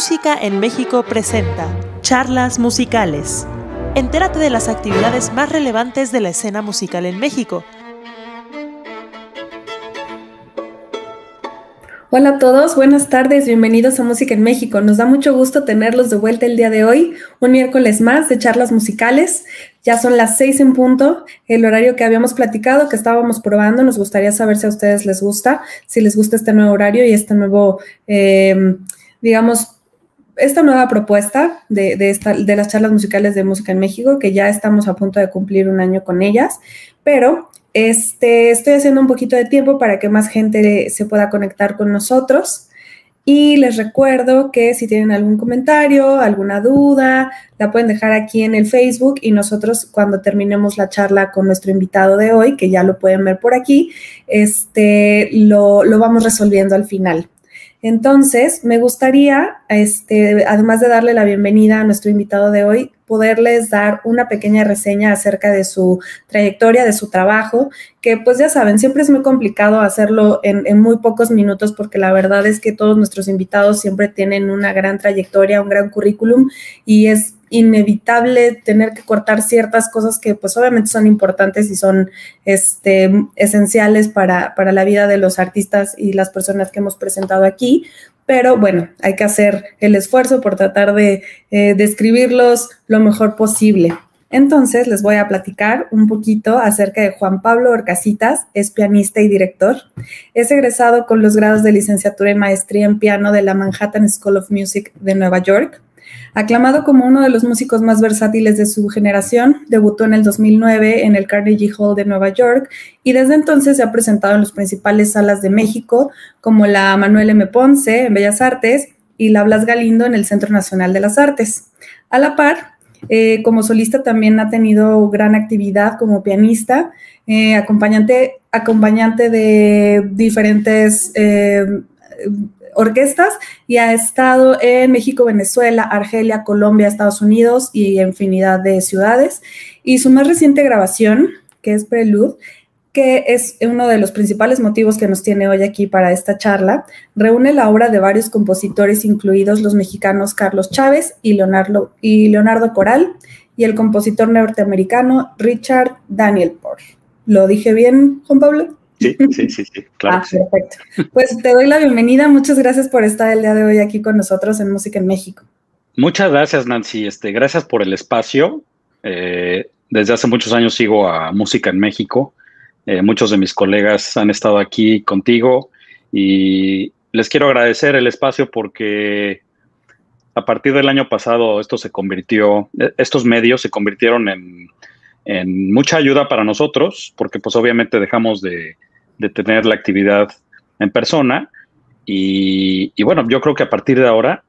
Música en México presenta Charlas Musicales. Entérate de las actividades más relevantes de la escena musical en México. Hola a todos, buenas tardes, bienvenidos a Música en México. Nos da mucho gusto tenerlos de vuelta el día de hoy, un miércoles más de charlas musicales. Ya son las seis en punto, el horario que habíamos platicado, que estábamos probando. Nos gustaría saber si a ustedes les gusta, si les gusta este nuevo horario y este nuevo, eh, digamos, esta nueva propuesta de, de las charlas musicales de música en México, que ya estamos a punto de cumplir un año con ellas, pero este, estoy haciendo un poquito de tiempo para que más gente se pueda conectar con nosotros. Y les recuerdo que si tienen algún comentario, alguna duda, la pueden dejar aquí en el Facebook y nosotros cuando terminemos la charla con nuestro invitado de hoy, que ya lo pueden ver por aquí, este, lo, lo vamos resolviendo al final. Entonces, me gustaría, este, además de darle la bienvenida a nuestro invitado de hoy, poderles dar una pequeña reseña acerca de su trayectoria, de su trabajo, que pues ya saben, siempre es muy complicado hacerlo en, en, muy pocos minutos porque la verdad es que todos nuestros invitados siempre tienen una gran trayectoria, un gran currículum y es inevitable tener que cortar ciertas cosas que pues obviamente son importantes y son este, esenciales para, para la vida de los artistas y las personas que hemos presentado aquí, pero bueno, hay que hacer el esfuerzo por tratar de eh, describirlos lo mejor posible. Entonces les voy a platicar un poquito acerca de Juan Pablo Orcasitas, es pianista y director. Es egresado con los grados de licenciatura y maestría en piano de la Manhattan School of Music de Nueva York. Aclamado como uno de los músicos más versátiles de su generación, debutó en el 2009 en el Carnegie Hall de Nueva York y desde entonces se ha presentado en las principales salas de México, como la Manuel M. Ponce en Bellas Artes y la Blas Galindo en el Centro Nacional de las Artes. A la par, eh, como solista también ha tenido gran actividad como pianista, eh, acompañante, acompañante de diferentes eh, orquestas y ha estado en México, Venezuela, Argelia, Colombia, Estados Unidos y infinidad de ciudades. Y su más reciente grabación, que es Prelude, que es uno de los principales motivos que nos tiene hoy aquí para esta charla, reúne la obra de varios compositores, incluidos los mexicanos Carlos Chávez y Leonardo, y Coral, y el compositor norteamericano Richard Daniel Porsche. ¿Lo dije bien, Juan Pablo? Sí, sí, sí, sí, claro. Ah, perfecto. Pues te doy la bienvenida. Muchas gracias por estar el día de hoy aquí con nosotros en Música en México. Muchas gracias, Nancy. Este, gracias por el espacio. Eh, desde hace muchos años sigo a Música en México. Eh, muchos de mis colegas han estado aquí contigo y les quiero agradecer el espacio porque a partir del año pasado esto se convirtió, estos medios se convirtieron en, en mucha ayuda para nosotros porque pues obviamente dejamos de, de tener la actividad en persona. Y, bueno, yo creo que a partir de ahora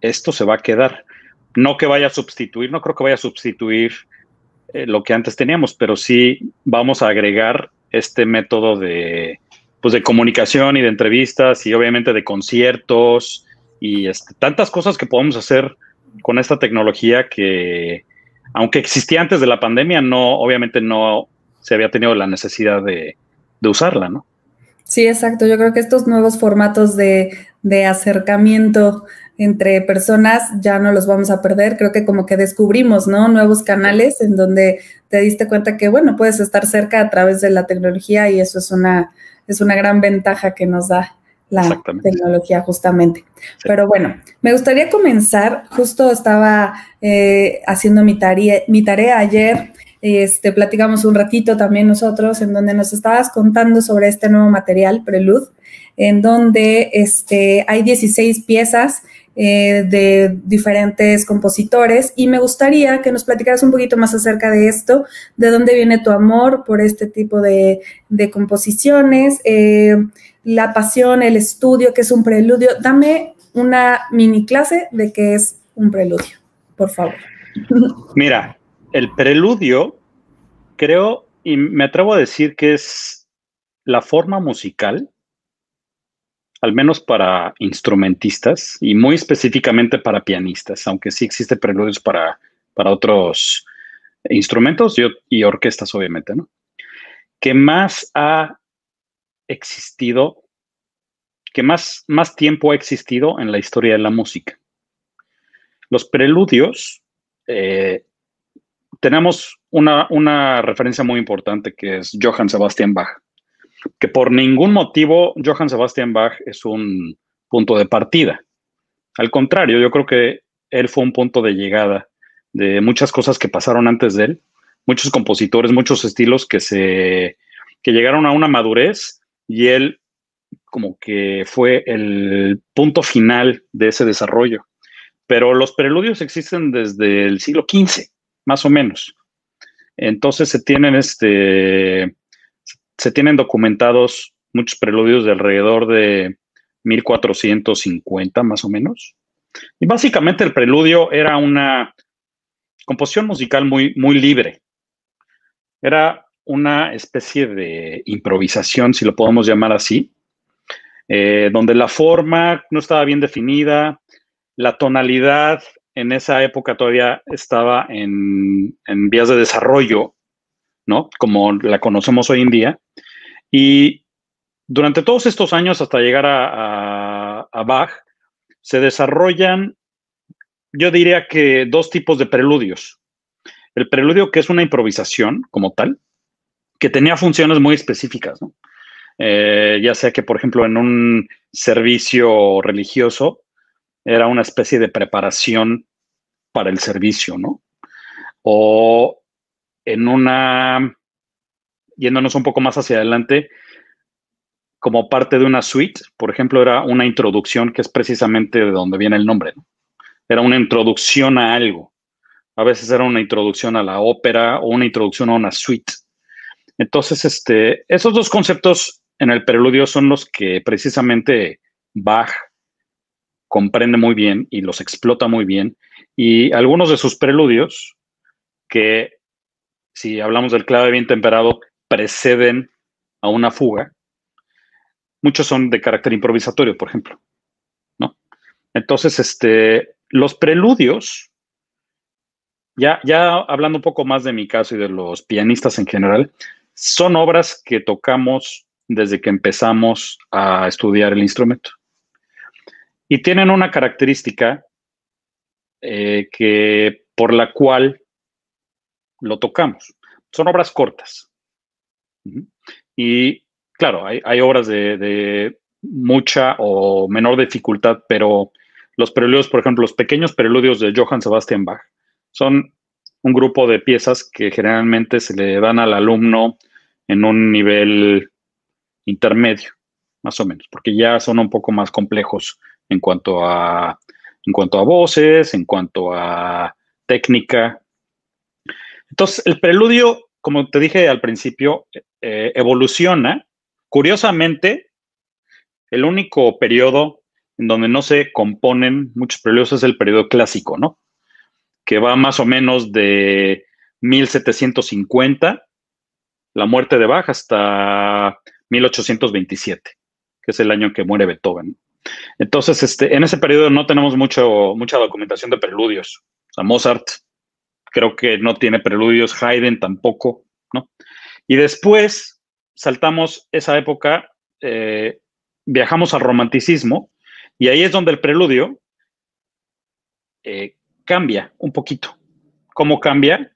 esto se va a quedar. No que vaya a sustituir, no creo que vaya a sustituir eh, lo que antes teníamos, pero sí vamos a agregar este método de, pues de comunicación y de entrevistas y obviamente de conciertos y este, tantas cosas que podemos hacer con esta tecnología que, aunque existía antes de la pandemia, no, obviamente no se había tenido la necesidad de, de usarla, ¿no? Sí, exacto. Yo creo que estos nuevos formatos de, de, acercamiento entre personas ya no los vamos a perder. Creo que como que descubrimos, ¿no? Nuevos canales en donde te diste cuenta que, bueno, puedes estar cerca a través de la tecnología y eso es una, es una gran ventaja que nos da la tecnología justamente. Pero bueno, me gustaría comenzar, justo estaba eh, haciendo mi tarea, mi tarea ayer este, platicamos un ratito también nosotros en donde nos estabas contando sobre este nuevo material, Prelude, en donde este, hay 16 piezas eh, de diferentes compositores y me gustaría que nos platicaras un poquito más acerca de esto, de dónde viene tu amor por este tipo de, composiciones, eh, la pasión, el estudio, que es un preludio. Dame una mini clase de qué es un preludio, por favor. Mira, el preludio, creo, y me atrevo a decir que es la forma musical, al menos para instrumentistas y muy específicamente para pianistas, aunque sí existe preludios para, para otros instrumentos y, orquestas, obviamente, ¿no? Que más ha existido, que más, más tiempo ha existido en la historia de la música. Los preludios, eh, tenemos una, una referencia muy importante que es Johann Sebastian Bach, que por ningún motivo Johann Sebastian Bach es un punto de partida. Al contrario, yo creo que él fue un punto de llegada de muchas cosas que pasaron antes de él, muchos compositores, muchos estilos que se que llegaron a una madurez y él como que fue el punto final de ese desarrollo. Pero los preludios existen desde el siglo XV, más o menos. Entonces se tienen este se tienen documentados muchos preludios de alrededor de 1450 más o menos. Y básicamente el preludio era una composición musical muy, muy libre. Era una especie de improvisación, si lo podemos llamar así, eh, donde la forma no estaba bien definida, la tonalidad en esa época todavía estaba en, vías de desarrollo, ¿no? Como la conocemos hoy en día. Y durante todos estos años, hasta llegar a, Bach, se desarrollan, yo diría que dos tipos de preludios. El preludio que es una improvisación como tal, que tenía funciones muy específicas, ¿no? Eh, ya sea que, por ejemplo, en un servicio religioso era una especie de preparación para el servicio, ¿no? O en una, yéndonos un poco más hacia adelante, como parte de una suite, por ejemplo, era una introducción que es precisamente de donde viene el nombre, ¿no? Era una introducción a algo. A veces era una introducción a la ópera o una introducción a una suite. Entonces, este, esos dos conceptos en el preludio son los que precisamente Bach comprende muy bien y los explota muy bien. Y algunos de sus preludios, que si hablamos del clave bien temperado, preceden a una fuga, muchos son de carácter improvisatorio, por ejemplo. ¿no? Entonces, este, los preludios, ya, ya hablando un poco más de mi caso y de los pianistas en general, son obras que tocamos desde que empezamos a estudiar el instrumento. Y tienen una característica eh, que, por la cual lo tocamos. Son obras cortas. Y claro, hay, obras de, mucha o menor dificultad, pero los preludios, por ejemplo, los pequeños preludios de Johann Sebastian Bach, son un grupo de piezas que generalmente se le dan al alumno en un nivel intermedio, más o menos, porque ya son un poco más complejos en cuanto a, en cuanto a voces, en cuanto a técnica. Entonces, el preludio, como te dije al principio, eh, evoluciona. Curiosamente, el único periodo en donde no se componen muchos preludios es el periodo clásico, ¿no? Que va más o menos de 1750, la muerte de Bach, hasta 1827, que es el año que muere Beethoven. Entonces, este, en ese periodo no tenemos mucho, mucha documentación de preludios. O sea, Mozart creo que no tiene preludios, Haydn tampoco, ¿no? Y después saltamos esa época, eh, viajamos al romanticismo, y ahí es donde el preludio eh, cambia un poquito. ¿Cómo cambia?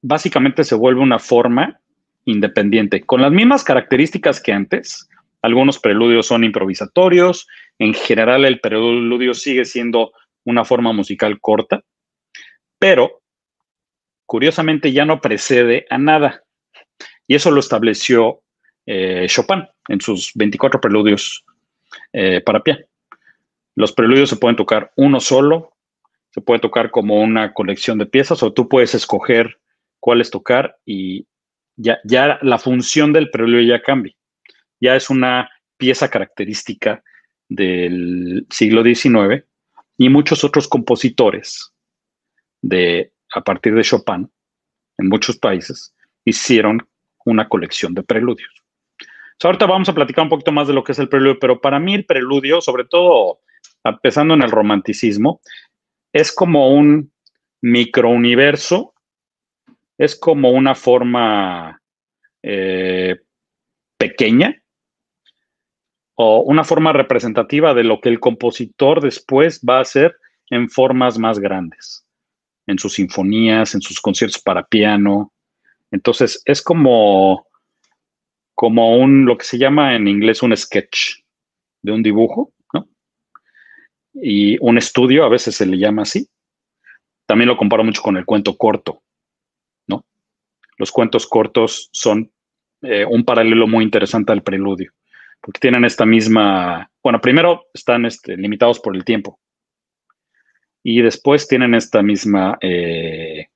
Básicamente se vuelve una forma independiente, con las mismas características que antes, algunos preludios son improvisatorios, en general el preludio sigue siendo una forma musical corta, pero curiosamente ya no precede a nada. Y eso lo estableció eh, Chopin en sus 24 preludios eh, para piano. Los preludios se pueden tocar uno solo, se puede tocar como una colección de piezas o tú puedes escoger cuáles tocar y ya, ya la función del preludio ya cambia ya es una pieza característica del siglo XIX y muchos otros compositores de, a partir de Chopin en muchos países hicieron una colección de preludios. ahorita vamos a platicar un poquito más de lo que es el preludio, pero para mí el preludio, sobre todo empezando en el romanticismo, es como un microuniverso, es como una forma eh, pequeña o una forma representativa de lo que el compositor después va a hacer en formas más grandes, en sus sinfonías, en sus conciertos para piano. Entonces, es como, como un, lo que se llama en inglés un sketch de un dibujo, ¿no? Y un estudio, a veces se le llama así. También lo comparo mucho con el cuento corto, ¿no? Los cuentos cortos son eh, un paralelo muy interesante al preludio, porque tienen esta misma, bueno, primero están este, limitados por el tiempo y después tienen esta misma, eh,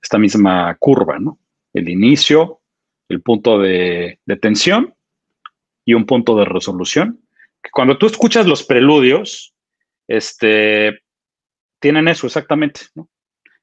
esta misma curva, ¿no? El inicio, el punto de, tensión y un punto de resolución. Cuando tú escuchas los preludios, este, tienen eso exactamente.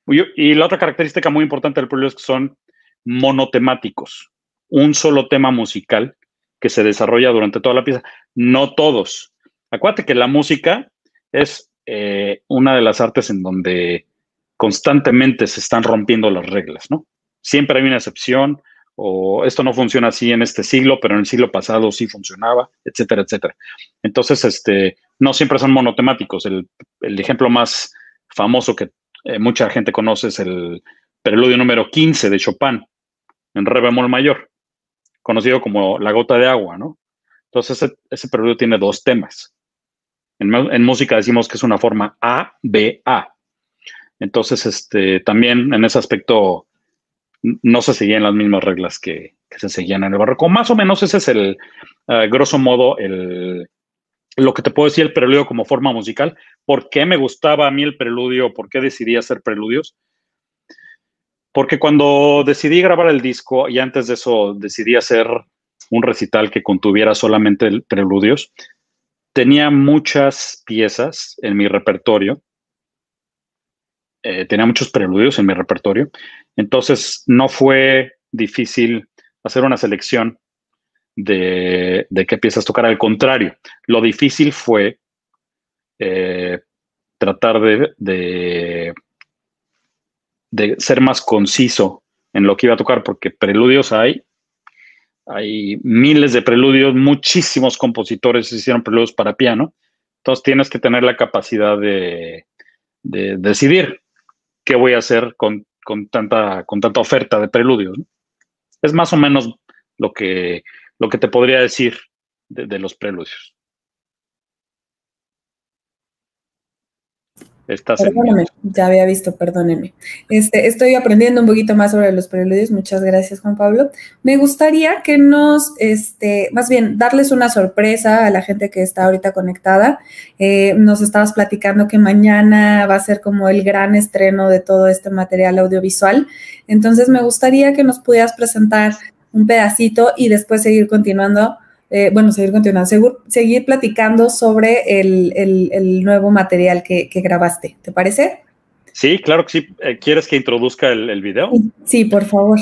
Y la otra característica muy importante del preludio es que son monotemáticos un solo tema musical que se desarrolla durante toda la pieza. No todos. Acuérdate que la música es eh, una de las artes en donde constantemente se están rompiendo las reglas, ¿no? Siempre hay una excepción, o esto no funciona así en este siglo, pero en el siglo pasado sí funcionaba, etcétera, etcétera. Entonces, este, no siempre son monotemáticos. El, ejemplo más famoso que eh, mucha gente conoce es el preludio número 15 de Chopin, en re bemol mayor conocido como la gota de agua, ¿no? Entonces ese, preludio tiene dos temas. En, música decimos que es una forma A, B, A. Entonces, este, también en ese aspecto no se seguían las mismas reglas que, se seguían en el barroco. Más o menos ese es el, uh, grosso modo, el, lo que te puedo decir el preludio como forma musical. ¿Por qué me gustaba a mí el preludio? ¿Por qué decidí hacer preludios? Porque cuando decidí grabar el disco y antes de eso decidí hacer un recital que contuviera solamente preludios, tenía muchas piezas en mi repertorio. Eh, tenía muchos preludios en mi repertorio. Entonces no fue difícil hacer una selección de, qué piezas tocar. Al contrario, lo difícil fue eh, tratar de ser más conciso en lo que iba a tocar, porque preludios hay, hay miles de preludios, muchísimos compositores hicieron preludios para piano, entonces tienes que tener la capacidad de, decidir qué voy a hacer con, tanta, con tanta oferta de preludios. Es más o menos lo que, lo que te podría decir de los preludios. Perdóneme, ya había visto, perdóneme. Este, estoy aprendiendo un poquito más sobre los preludios. Muchas gracias, Juan Pablo. Me gustaría que nos, este, más bien, darles una sorpresa a la gente que está ahorita conectada. Eh, nos estabas platicando que mañana va a ser como el gran estreno de todo este material audiovisual. Entonces, me gustaría que nos pudieras presentar un pedacito y después seguir continuando eh, bueno, seguir continuando, seguir platicando sobre el, nuevo material que, grabaste. ¿Te parece? Sí, claro que sí. Eh, ¿Quieres que introduzca el, video? Sí, por favor.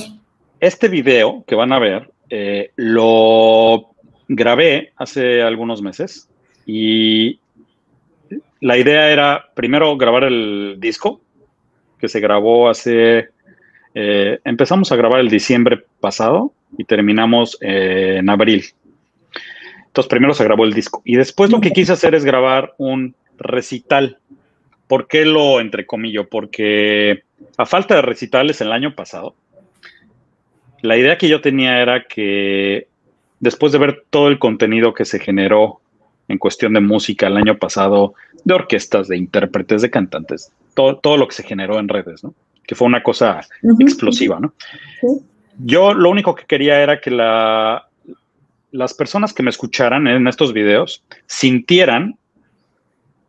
Este video que van a ver eh, lo grabé hace algunos meses y la idea era primero grabar el disco que se grabó hace, empezamos a grabar el diciembre pasado y terminamos en abril entonces primero se grabó el disco y después lo que quise hacer es grabar un recital. ¿Por qué lo entrecomillo? Porque a falta de recitales el año pasado, la idea que yo tenía era que después de ver todo el contenido que se generó en cuestión de música el año pasado, de orquestas, de intérpretes, de cantantes, todo, todo lo que se generó en redes, ¿no? Que fue una cosa explosiva, ¿no? Yo lo único que quería era que la, las personas que me escucharan en estos videos sintieran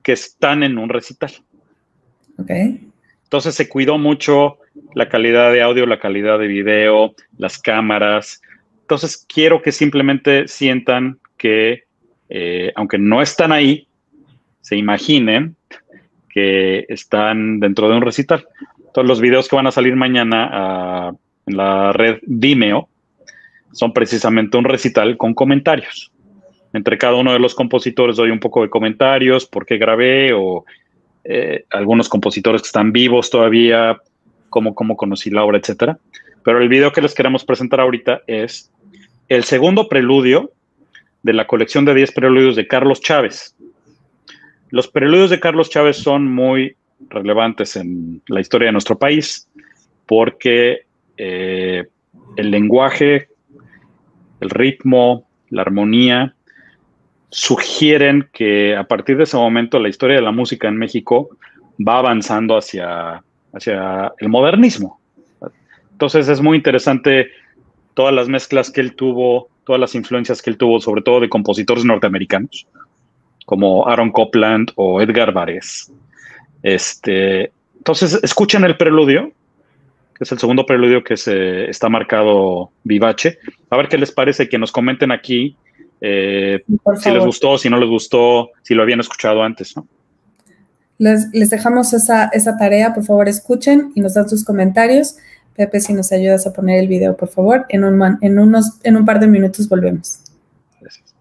que están en un recital. Ok. Entonces se cuidó mucho la calidad de audio, la calidad de video, las cámaras. Entonces quiero que simplemente sientan que, eh, aunque no están ahí, se imaginen que están dentro de un recital. Todos los videos que van a salir mañana ah, en la red Vimeo son precisamente un recital con comentarios. Entre cada uno de los compositores doy un poco de comentarios, por qué grabé o eh, algunos compositores que están vivos todavía, cómo, cómo conocí la obra, etc. Pero el video que les queremos presentar ahorita es el segundo preludio de la colección de 10 preludios de Carlos Chávez. Los preludios de Carlos Chávez son muy relevantes en la historia de nuestro país, porque eh, el lenguaje, el ritmo, la armonía, sugieren que a partir de ese momento la historia de la música en México va avanzando hacia, hacia el modernismo. Entonces es muy interesante todas las mezclas que él tuvo, todas las influencias que él tuvo, sobre todo de compositores norteamericanos, como Aaron Copland o Edgar Varese. Este, entonces, escuchen el preludio, es el segundo preludio que se está marcado vivace. A ver qué les parece, que nos comenten aquí eh, si les gustó, si no les gustó, si lo habían escuchado antes, ¿no? Les, dejamos esa, esa, tarea, por favor escuchen y nos dan sus comentarios. Pepe, si nos ayudas a poner el video, por favor. En un, en unos, en un par de minutos volvemos. Gracias.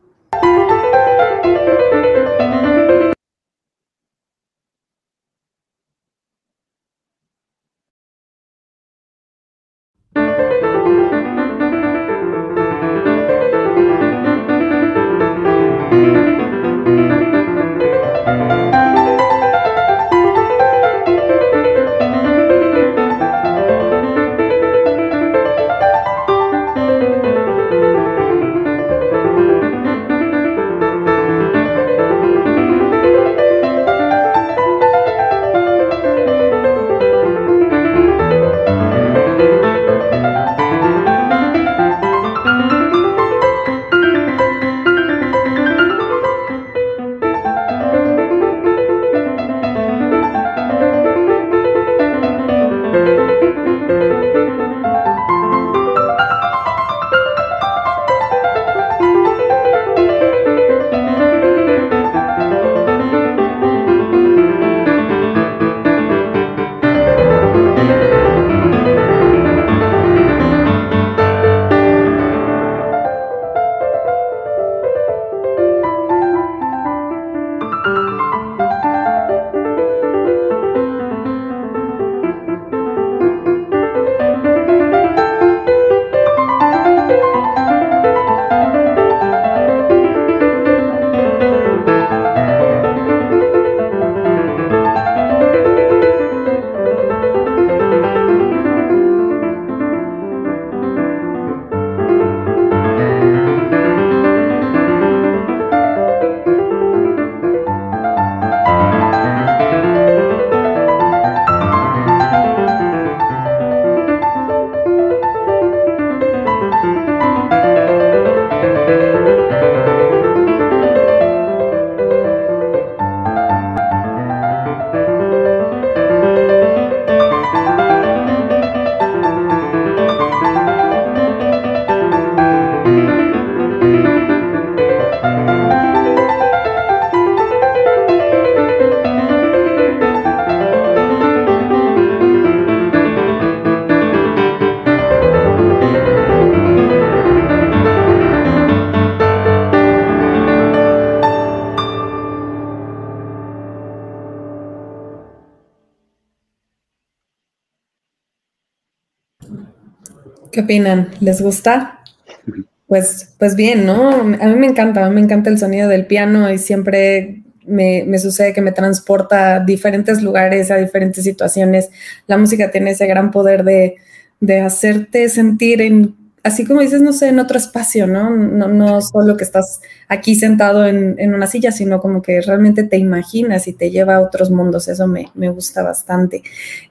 ¿Qué opinan? ¿Les gusta? Pues, pues bien, ¿no? A mí me encanta, me encanta el sonido del piano y siempre me, me, sucede que me transporta a diferentes lugares, a diferentes situaciones. La música tiene ese gran poder de, de hacerte sentir en así como dices, no sé, en otro espacio, ¿no? No, no solo que estás aquí sentado en, una silla, sino como que realmente te imaginas y te lleva a otros mundos. Eso me, gusta bastante.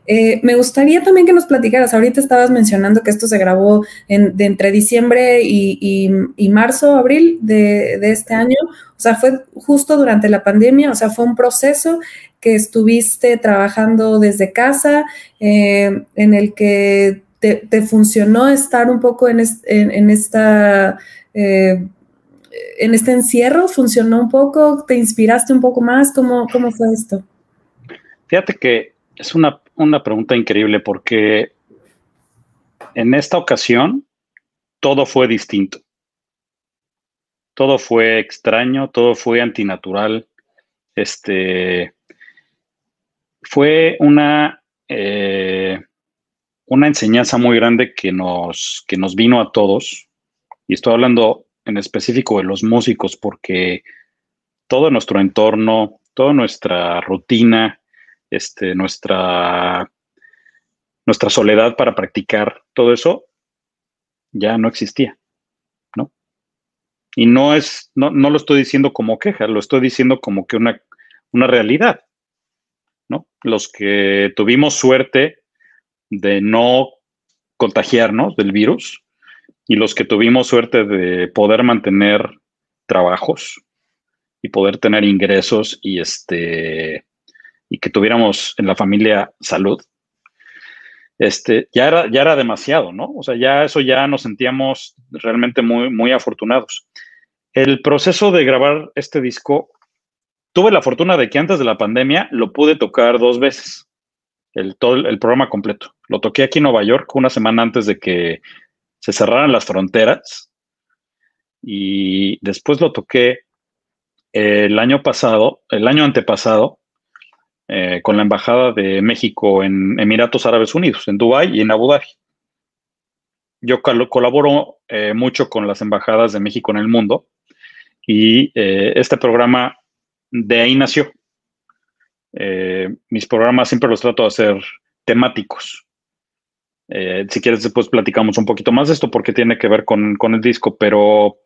Eh, me gustaría también que nos platicaras, ahorita estabas mencionando que esto se grabó de entre diciembre y, marzo, abril de, este año. O sea, fue justo durante la pandemia, o sea, fue un proceso que estuviste trabajando desde casa, eh, en el que te, funcionó estar un poco en, esta... Eh, en este encierro funcionó un poco? ¿Te inspiraste un poco más? ¿Cómo, cómo fue esto? Fíjate que es una, una, pregunta increíble porque en esta ocasión todo fue distinto. Todo fue extraño, todo fue antinatural. Este fue una eh, una enseñanza muy grande que nos, que nos vino a todos, y estoy hablando en específico de los músicos, porque todo nuestro entorno, toda nuestra rutina, este, nuestra, nuestra soledad para practicar todo eso, ya no existía, ¿no? Y no es, no, no lo estoy diciendo como queja, lo estoy diciendo como que una, una realidad, ¿no? Los que tuvimos suerte de no contagiarnos del virus y los que tuvimos suerte de poder mantener trabajos y poder tener ingresos y este y que tuviéramos en la familia salud, este, ya era, ya era demasiado, ¿no? O sea, ya eso ya nos sentíamos realmente muy, muy afortunados. El proceso de grabar este disco, tuve la fortuna de que antes de la pandemia lo pude tocar dos veces, el, todo el, programa completo. Lo toqué aquí en Nueva York una semana antes de que se cerraran las fronteras y después lo toqué el año pasado, el año antepasado, eh, con la Embajada de México en Emiratos Árabes Unidos, en Dubái y en Abu Dhabi. Yo colaboro eh, mucho con las embajadas de México en el mundo y eh, este programa de ahí nació. Mis programas siempre los trato de hacer temáticos. si quieres, después platicamos un poquito más de esto porque tiene que ver con, con el disco, pero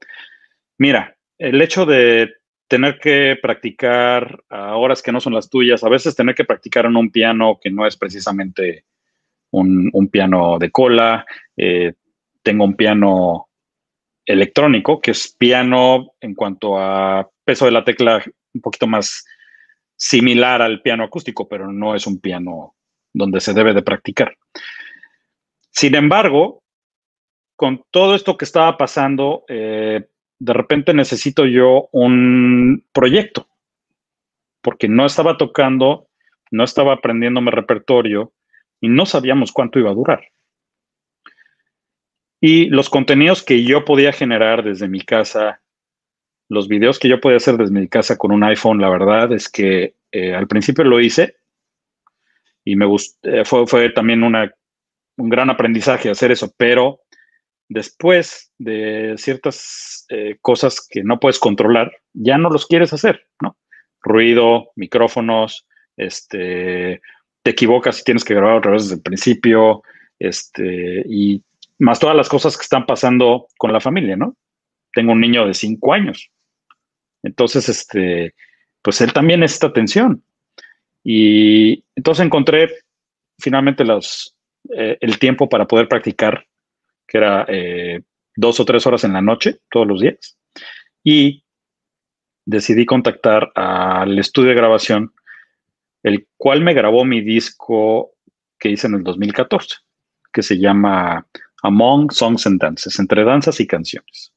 mira, el hecho de tener que practicar a horas que no son las tuyas, a veces tener que practicar en un piano que no es precisamente un, piano de cola. Eh, tengo un piano electrónico, que es piano en cuanto a peso de la tecla un poquito más similar al piano acústico, pero no es un piano donde se debe de practicar. Sin embargo, con todo esto que estaba pasando, eh, de repente necesito yo un proyecto, porque no estaba tocando, no estaba aprendiendo mi repertorio y no sabíamos cuánto iba a durar. Y los contenidos que yo podía generar desde mi casa, los videos que yo podía hacer desde mi casa con un iPhone, la verdad es que eh, al principio lo hice y me gustó, eh, fue, también una, un gran aprendizaje hacer eso, pero después de ciertas eh, cosas que no puedes controlar, ya no los quieres hacer, ¿no? Ruido, micrófonos, este, te equivocas y tienes que grabar otra vez desde el principio, este, y más todas las cosas que están pasando con la familia, ¿no? Tengo un niño de cinco años. Entonces, este, pues él también necesita atención. Y entonces encontré finalmente los, eh, el tiempo para poder practicar que era eh, dos o tres horas en la noche, todos los días. Y decidí contactar al estudio de grabación, el cual me grabó mi disco que hice en el 2014, que se llama Among Songs and Dances, entre danzas y canciones.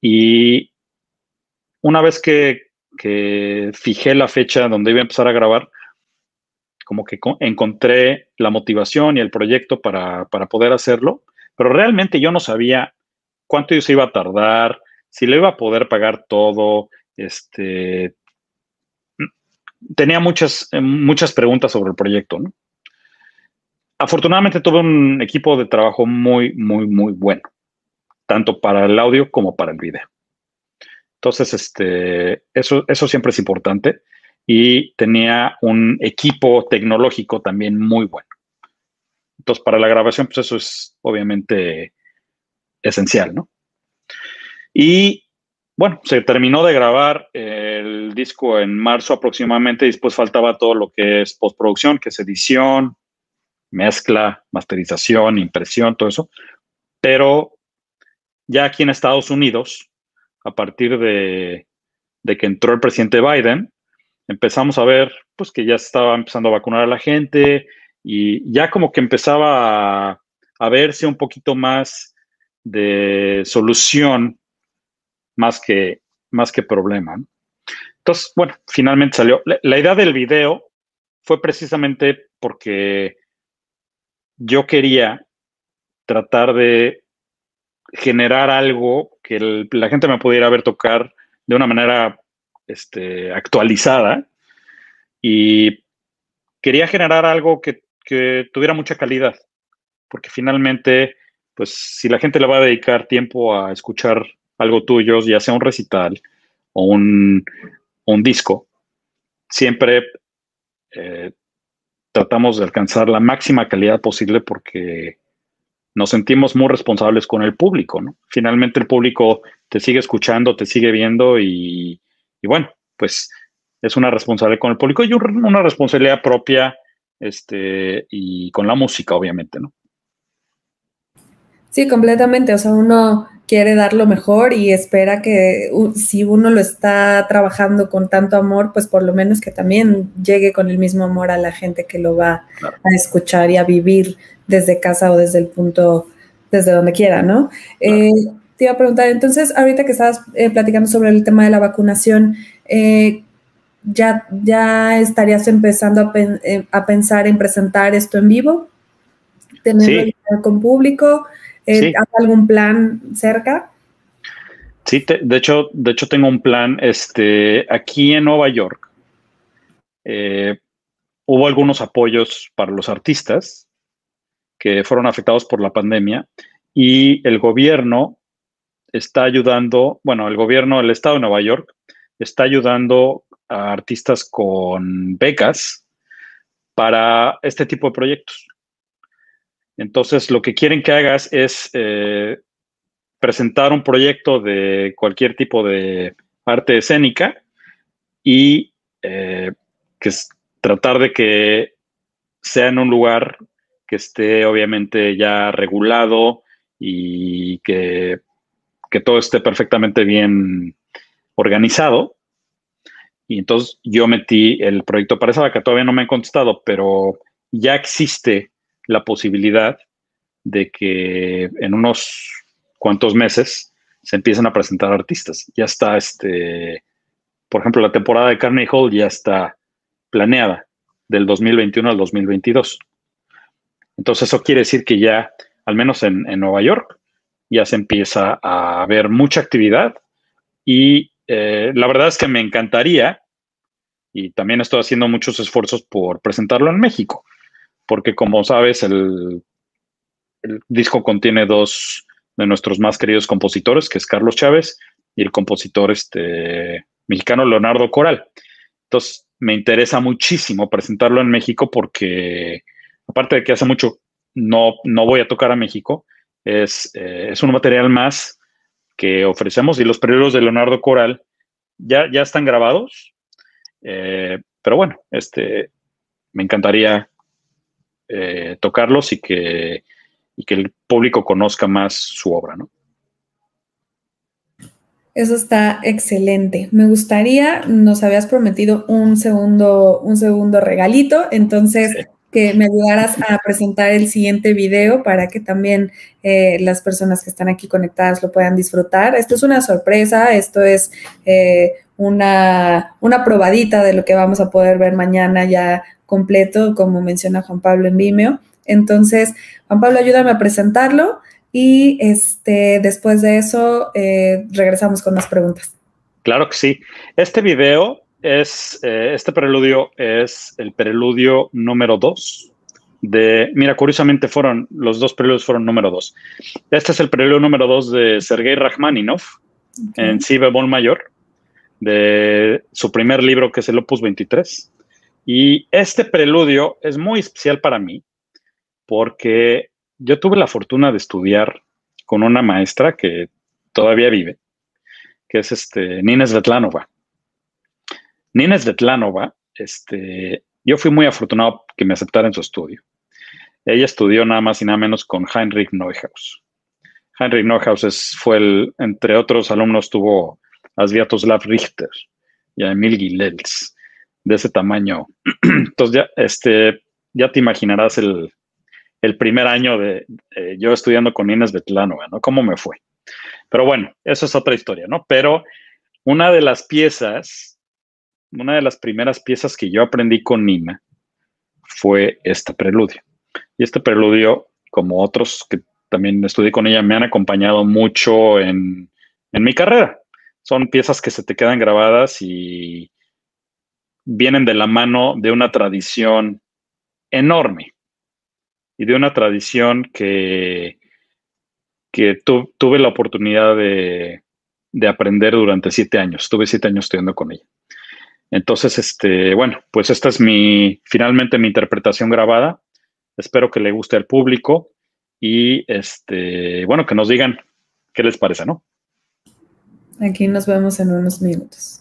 Y una vez que, fijé la fecha donde iba a empezar a grabar, como que encontré la motivación y el proyecto para, para poder hacerlo pero realmente yo no sabía cuánto se iba a tardar, si le iba a poder pagar todo, este, tenía muchas, eh, muchas preguntas sobre el proyecto, Afortunadamente tuve un equipo de trabajo muy, muy, muy bueno, tanto para el audio como para el video. Entonces, este, eso, eso siempre es importante. Y tenía un equipo tecnológico también muy bueno. Entonces, para la grabación, pues eso es obviamente esencial, ¿no? Y bueno, se terminó de grabar el disco en marzo aproximadamente y después faltaba todo lo que es postproducción, que es edición, mezcla, masterización, impresión, todo eso. Pero ya aquí en Estados Unidos, a partir de, que entró el presidente Biden, empezamos a ver pues que ya estaba empezando a vacunar a la gente, y ya como que empezaba a, verse un poquito más de solución más que, más que problema. Entonces, bueno, finalmente salió. La, idea del video fue precisamente porque yo quería tratar de generar algo que la gente me pudiera ver tocar de una manera este, actualizada. Y quería generar algo que tuviera mucha calidad, porque finalmente, pues si la gente le va a dedicar tiempo a escuchar algo tuyo, ya sea un recital o un, disco, siempre eh, tratamos de alcanzar la máxima calidad posible porque nos sentimos muy responsables con el público, ¿no? Finalmente el público te sigue escuchando, te sigue viendo y, bueno, pues es una responsabilidad con el público y una responsabilidad propia este, y con la música, obviamente, ¿no? Sí, completamente. O sea, uno quiere dar lo mejor y espera que si uno lo está trabajando con tanto amor, pues por lo menos que también llegue con el mismo amor a la gente que lo va a escuchar y a vivir desde casa o desde el punto, desde donde quiera, ¿no? Eh, te iba a preguntar, entonces, ahorita que estabas eh, platicando sobre el tema de la vacunación, eh, ya, ¿ya estarías empezando a, pensar en presentar esto en vivo? ¿Tenerlo con público? ¿Hay algún plan cerca? Sí, de, hecho, de hecho tengo un plan este, aquí en Nueva York. hubo algunos apoyos para los artistas que fueron afectados por la pandemia y el gobierno está ayudando, bueno, el gobierno del estado de Nueva York está ayudando a artistas con becas para este tipo de proyectos. Entonces, lo que quieren que hagas es eh, presentar un proyecto de cualquier tipo de arte escénica y eh, que tratar de que sea en un lugar que esté obviamente ya regulado y que, todo esté perfectamente bien organizado. Y entonces yo metí el proyecto para esa vaca, todavía no me han contestado, pero ya existe la posibilidad de que en unos cuantos meses se empiecen a presentar artistas. Ya está, este, por ejemplo, la temporada de Carnegie Hall ya está planeada del 2021 al 2022. Entonces eso quiere decir que ya, al menos en, Nueva York, ya se empieza a ver mucha actividad y eh, la verdad es que me encantaría y también estoy haciendo muchos esfuerzos por presentarlo en México, porque como sabes, el, el disco contiene dos de nuestros más queridos compositores, que es Carlos Chávez y el compositor este, mexicano Leonardo Coral. Entonces, me interesa muchísimo presentarlo en México porque aparte de que hace mucho no, no voy a tocar a México, es, eh, es un material más que ofrecemos y los periodos de Leonardo Coral ya, ya están grabados, eh, pero bueno, este, me encantaría eh, tocarlos y que, y que el público conozca más su obra, ¿no? Eso está excelente. Me gustaría, nos habías prometido un segundo, un segundo regalito, entonces que me ayudaras a presentar el siguiente video para que también eh, las personas que están aquí conectadas lo puedan disfrutar. Esto es una sorpresa, esto es eh, una, una probadita de lo que vamos a poder ver mañana ya completo, como menciona Juan Pablo en Vimeo. Entonces, Juan Pablo, ayúdame a presentarlo y este, después de eso eh, regresamos con más preguntas. Claro que sí. Este video es, eh, este preludio es el preludio número 2 de, mira, curiosamente fueron, los dos preludios fueron número 2. Este es el preludio número 2 de Sergei Rachmaninoff en si bemol mayor, de su primer libro que es el Opus 23. Y este preludio es muy especial para mí porque yo tuve la fortuna de estudiar con una maestra que todavía vive, que es este, Nina Svetlanova. Nina Svetlanova, este, yo fui muy afortunado que me aceptara en su estudio. Ella estudió nada más y nada menos con Heinrich Neuhaus. Heinrich Neuhaus fue el, entre otros alumnos, tuvo a Sviatoslav Richter y a Emil Gilels, de ese tamaño. Entonces ya, este, ya te imaginarás el, primer año de yo estudiando con Nina Svetlanova, ¿no? ¿Cómo me fue? Pero bueno, eso es otra historia, ¿no? Pero una de las piezas una de las primeras piezas que yo aprendí con Nina fue este preludio. Y este preludio, como otros que también estudié con ella, me han acompañado mucho en, en mi carrera. Son piezas que se te quedan grabadas y vienen de la mano de una tradición enorme y de una tradición que, que tuve la oportunidad de, de aprender durante siete años. Tuve siete años estudiando con ella. Entonces, este, bueno, pues esta es mi, finalmente mi interpretación grabada. Espero que le guste al público y, este, bueno, que nos digan qué les parece, ¿no? Aquí nos vemos en unos minutos.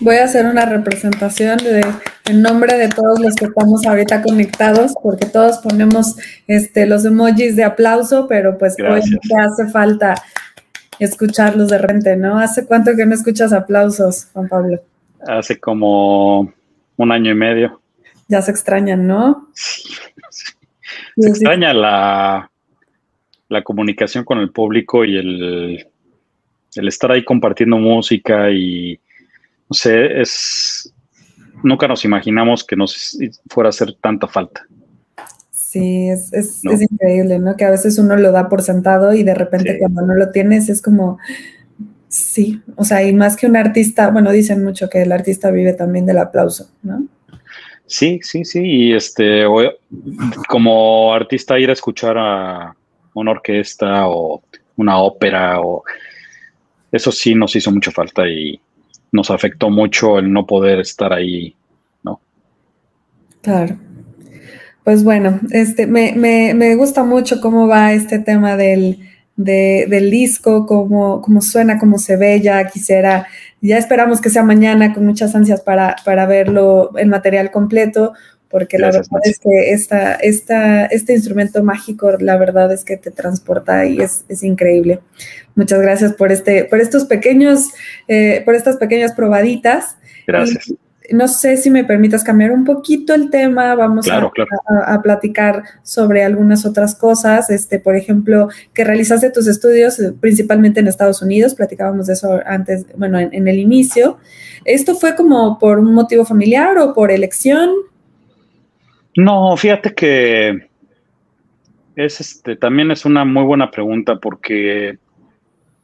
Voy a hacer una representación de, en nombre de todos los que estamos ahorita conectados, porque todos ponemos este, los emojis de aplauso, pero pues hoy te hace falta escucharlos de repente, ¿no? ¿Hace cuánto que no escuchas aplausos, Juan Pablo? Hace como un año y medio. Ya se extrañan, ¿no? Sí, Se extraña la, la comunicación con el público y el, el estar ahí compartiendo música y sé, es, nunca nos imaginamos que nos fuera a hacer tanta falta. Sí, es, es, increíble, ¿no? Que a veces uno lo da por sentado y de repente cuando no lo tienes es como, Sí, o sea, y más que un artista, bueno, dicen mucho que el artista vive también del aplauso, ¿no? Sí, sí, sí, y este, como artista ir a escuchar a una orquesta o una ópera o eso sí nos hizo mucha falta y nos afectó mucho el no poder estar ahí, ¿no? Claro. Pues bueno, este, me, me, me gusta mucho cómo va este tema del, del disco, cómo, cómo, suena, cómo se ve. Ya quisiera, ya esperamos que sea mañana con muchas ansias para, para verlo en material completo, porque la verdad es que esta, esta, este instrumento mágico, la verdad es que te transporta y es, es increíble. Muchas gracias por, este, por estos pequeños, eh, por estas pequeñas probaditas. Gracias no sé si me permitas cambiar un poquito el tema, vamos a, platicar sobre algunas otras cosas, este, por ejemplo, que realizaste tus estudios eh, principalmente en Estados Unidos, platicábamos de eso antes, bueno, en, el inicio. ¿Esto fue como por un motivo familiar o por elección? No, fíjate que es este, también es una muy buena pregunta porque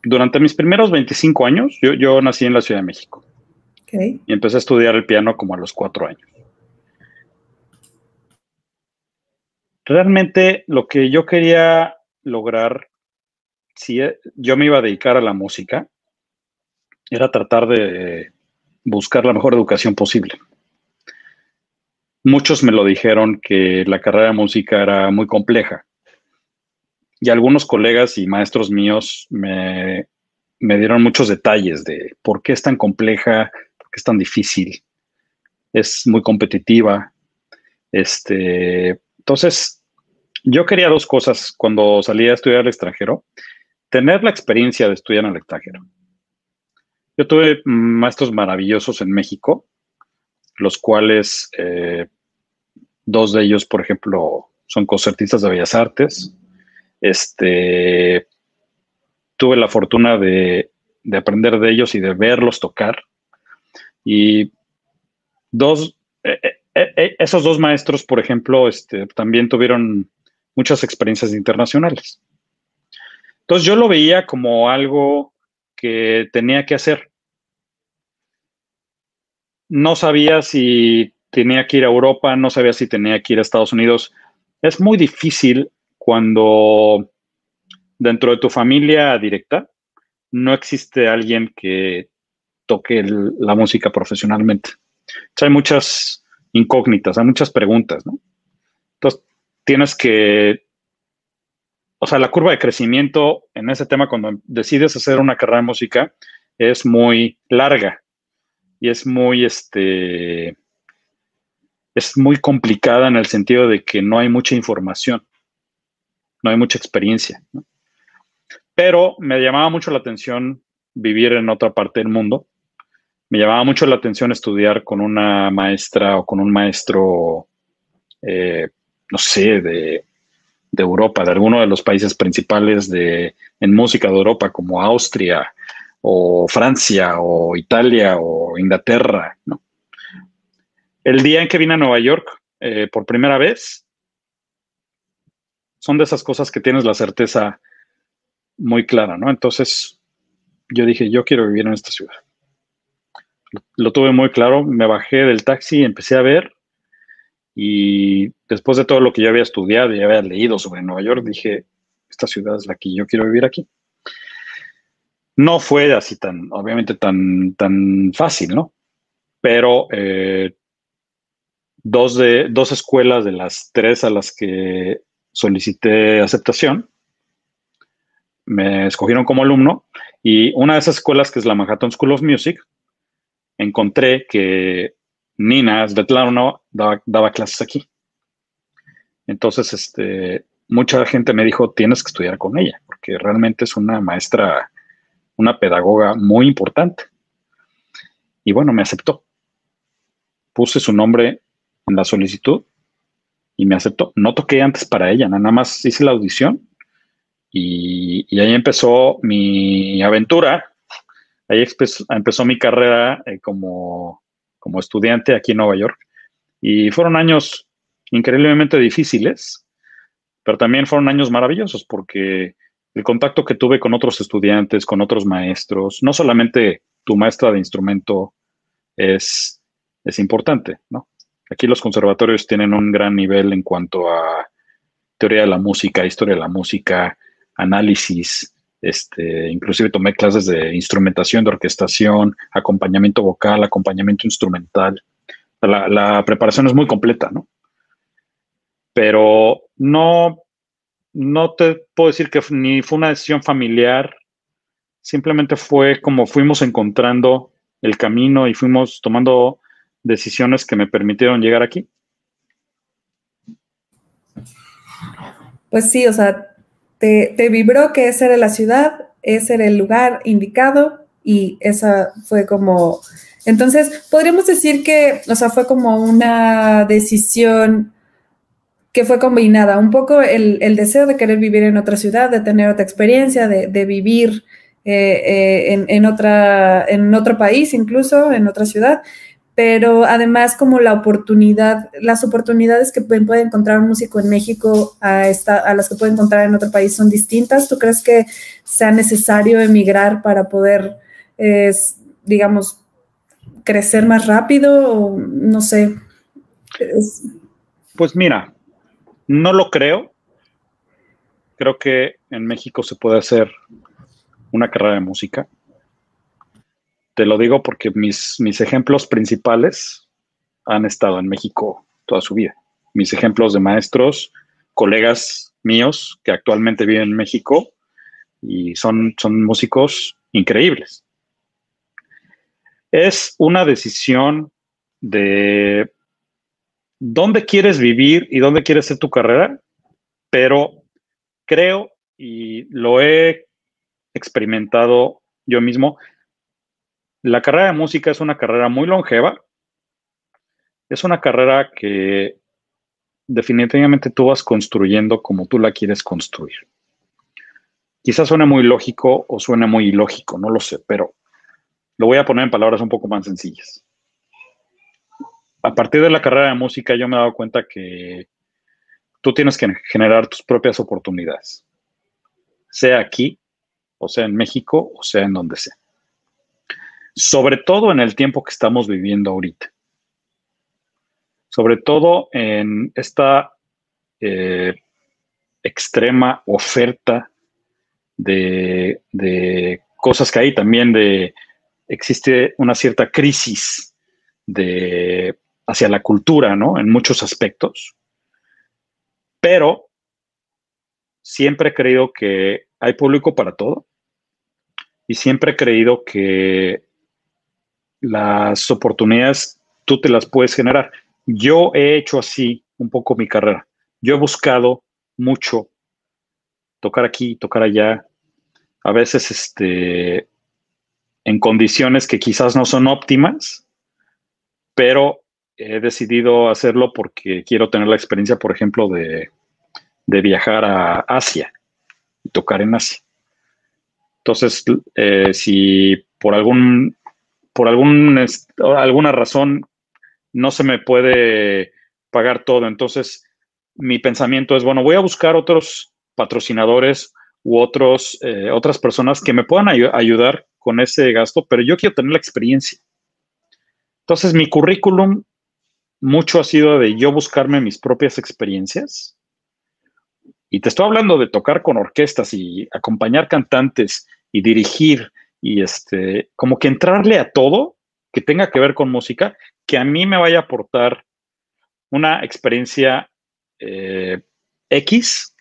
durante mis primeros 25 años, yo, yo nací en la Ciudad de México. Y empecé a estudiar el piano como a los cuatro años. Realmente lo que yo quería lograr, si e, yo me iba a dedicar a la música, era tratar de buscar la mejor educación posible. Muchos me lo dijeron que la carrera de música era muy compleja. Y algunos colegas y maestros míos me, dieron muchos detalles de por qué es tan compleja, que es tan difícil, es muy competitiva. Este, entonces, yo quería dos cosas cuando salí a estudiar al extranjero. Tener la experiencia de estudiar el extranjero. Yo tuve maestros maravillosos en México, los cuales eh, dos de ellos, por ejemplo, son concertistas de Bellas Artes. Este, tuve la fortuna de, de aprender de ellos y de verlos tocar. Y dos, eh, eh, esos dos maestros, por ejemplo, este, también tuvieron muchas experiencias internacionales. Entonces yo lo veía como algo que tenía que hacer. No sabía si tenía que ir a Europa, no sabía si tenía que ir a Estados Unidos. Es muy difícil cuando dentro de tu familia directa no existe alguien que toque la música profesionalmente. hay muchas incógnitas, hay muchas preguntas, ¿no? Entonces, tienes que, o sea, la curva de crecimiento en ese tema cuando decides hacer una carrera de música es muy larga y es muy, este, es muy complicada en el sentido de que no hay mucha información, no hay mucha experiencia. Pero me llamaba mucho la atención vivir en otra parte del mundo me llamaba mucho la atención estudiar con una maestra o con un maestro, eh, no sé, de, Europa, de alguno de los países principales de, en música de Europa, como Austria o Francia o Italia o Inglaterra. El día en que vine a Nueva York eh, por primera vez, son de esas cosas que tienes la certeza muy clara, ¿no? Entonces yo dije, yo quiero vivir en esta ciudad lo tuve muy claro, me bajé del taxi, empecé a ver y después de todo lo que yo había estudiado y había leído sobre Nueva York, dije, esta ciudad es la que yo quiero vivir aquí. No fue así tan, obviamente tan, tan fácil, ¿no? Pero eh, dos, de, dos escuelas de las tres a las que solicité aceptación me escogieron como alumno y una de esas escuelas, que es la Manhattan School of Music, encontré que Nina Svetlana daba, daba clases aquí. Entonces, este, mucha gente me dijo, tienes que estudiar con ella, porque realmente es una maestra, una pedagoga muy importante. Y bueno, me aceptó. Puse su nombre en la solicitud y me aceptó. No toqué antes para ella, nada más hice la audición y, y ahí empezó mi aventura Ahí empezó, mi carrera eh, como, como estudiante aquí en Nueva York. Y fueron años increíblemente difíciles, pero también fueron años maravillosos porque el contacto que tuve con otros estudiantes, con otros maestros, no solamente tu maestra de instrumento es, es importante, ¿no? Aquí los conservatorios tienen un gran nivel en cuanto a teoría de la música, historia de la música, análisis, este, inclusive tomé clases de instrumentación, de orquestación, acompañamiento vocal, acompañamiento instrumental. La, la preparación es muy completa, ¿no? Pero no, no te puedo decir que ni fue una decisión familiar, simplemente fue como fuimos encontrando el camino y fuimos tomando decisiones que me permitieron llegar aquí. Pues sí, o sea, te, vibró que esa era la ciudad, ese era el lugar indicado y esa fue como... Entonces, podríamos decir que, o sea, fue como una decisión que fue combinada, un poco el, deseo de querer vivir en otra ciudad, de tener otra experiencia, de, vivir eh, eh, en, otra, en otro país, incluso en otra ciudad, pero además como la oportunidad, las oportunidades que puede, encontrar un músico en México a, esta, a las que puede encontrar en otro país son distintas. ¿Tú crees que sea necesario emigrar para poder, digamos, crecer más rápido? No sé. Pues mira, no lo creo. Creo que en México se puede hacer una carrera de música te lo digo porque mis, mis ejemplos principales han estado en México toda su vida. Mis ejemplos de maestros, colegas míos que actualmente viven en México y son, son músicos increíbles. Es una decisión de dónde quieres vivir y dónde quieres hacer tu carrera, pero creo y lo he experimentado yo mismo, la carrera de música es una carrera muy longeva. Es una carrera que definitivamente tú vas construyendo como tú la quieres construir. Quizás suene muy lógico o suene muy ilógico, no lo sé, pero lo voy a poner en palabras un poco más sencillas. A partir de la carrera de música yo me he dado cuenta que tú tienes que generar tus propias oportunidades, sea aquí, o sea en México, o sea en donde sea sobre todo en el tiempo que estamos viviendo ahorita. Sobre todo en esta eh, extrema oferta de, cosas que hay también de existe una cierta crisis de hacia la cultura, ¿no? En muchos aspectos. Pero siempre he creído que hay público para todo y siempre he creído que las oportunidades tú te las puedes generar. Yo he hecho así un poco mi carrera. Yo he buscado mucho tocar aquí, tocar allá, a veces este, en condiciones que quizás no son óptimas, pero he decidido hacerlo porque quiero tener la experiencia, por ejemplo, de, viajar a Asia y tocar en Asia. Entonces, eh, si por algún por algún, alguna razón no se me puede pagar todo. Entonces, mi pensamiento es, bueno, voy a buscar otros patrocinadores u otros, eh, otras personas que me puedan ayudar con ese gasto, pero yo quiero tener la experiencia. Entonces, mi currículum mucho ha sido de yo buscarme mis propias experiencias. Y te estoy hablando de tocar con orquestas y acompañar cantantes y dirigir y este, como que entrarle a todo que tenga que ver con música, que a mí me vaya a aportar una experiencia eh, X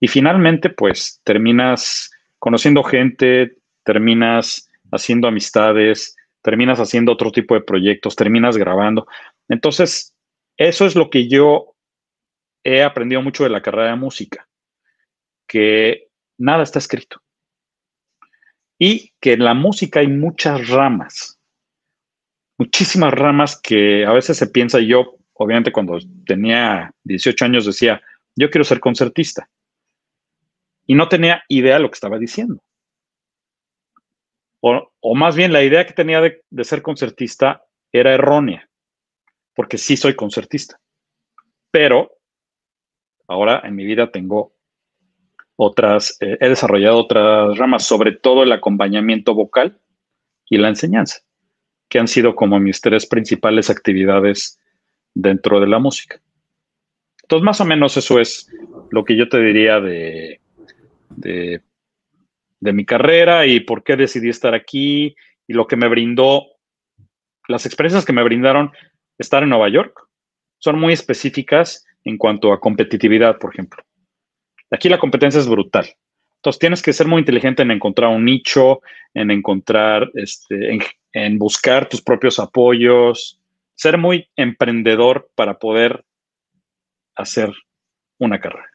y finalmente pues terminas conociendo gente, terminas haciendo amistades, terminas haciendo otro tipo de proyectos, terminas grabando. Entonces, eso es lo que yo he aprendido mucho de la carrera de música, que nada está escrito y que en la música hay muchas ramas, muchísimas ramas que a veces se piensa yo, obviamente cuando tenía 18 años decía, yo quiero ser concertista. Y no tenía idea de lo que estaba diciendo. O, más bien la idea que tenía de, de ser concertista era errónea, porque sí soy concertista. Pero ahora en mi vida tengo otras, eh, he desarrollado otras ramas, sobre todo el acompañamiento vocal y la enseñanza, que han sido como mis tres principales actividades dentro de la música. Entonces, más o menos eso es lo que yo te diría de, de, de mi carrera y por qué decidí estar aquí y lo que me brindó, las experiencias que me brindaron estar en Nueva York son muy específicas en cuanto a competitividad, por ejemplo. Aquí la competencia es brutal. Entonces tienes que ser muy inteligente en encontrar un nicho, en encontrar, este, en, buscar tus propios apoyos, ser muy emprendedor para poder hacer una carrera.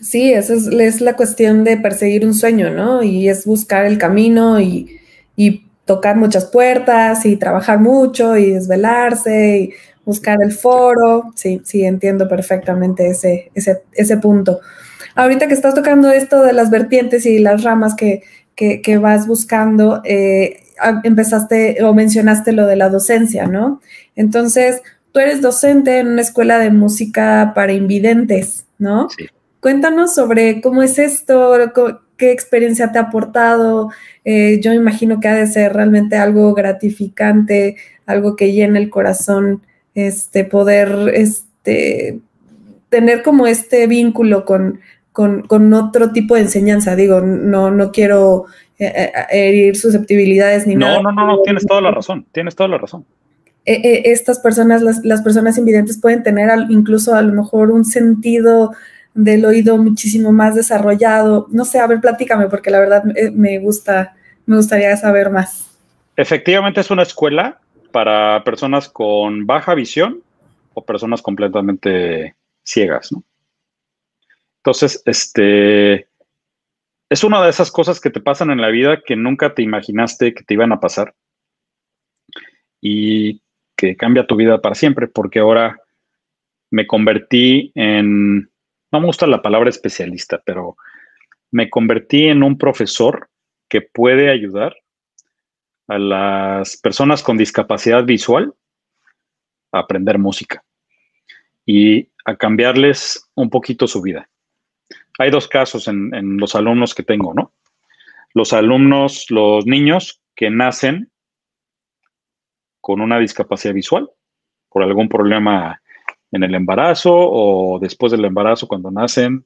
Sí, esa es, la cuestión de perseguir un sueño, ¿no? Y es buscar el camino y, tocar muchas puertas y trabajar mucho y desvelarse y buscar el foro. Sí, sí, entiendo perfectamente ese, ese, ese punto. Ahorita que estás tocando esto de las vertientes y las ramas que, que, vas buscando, eh, empezaste o mencionaste lo de la docencia, ¿no? Entonces, tú eres docente en una escuela de música para invidentes, ¿no? Sí. Cuéntanos sobre cómo es esto, qué experiencia te ha aportado. Eh, yo imagino que ha de ser realmente algo gratificante, algo que llena el corazón este, poder este, tener como este vínculo con, con, otro tipo de enseñanza. Digo, no, no quiero eh, eh, herir susceptibilidades ni nada. No, no, no, tienes toda la razón, tienes toda la razón. Eh, estas personas, las, las, personas invidentes pueden tener incluso a lo mejor un sentido del oído muchísimo más desarrollado. No sé, a ver, platícame, porque la verdad me gusta, me gustaría saber más. Efectivamente es una escuela para personas con baja visión o personas completamente ciegas, ¿no? Entonces, este, es una de esas cosas que te pasan en la vida que nunca te imaginaste que te iban a pasar y que cambia tu vida para siempre, porque ahora me convertí en, no me gusta la palabra especialista, pero me convertí en un profesor que puede ayudar a las personas con discapacidad visual a aprender música y a cambiarles un poquito su vida. Hay dos casos en, los alumnos que tengo, ¿no? Los alumnos, los niños que nacen con una discapacidad visual por algún problema en el embarazo o después del embarazo cuando nacen,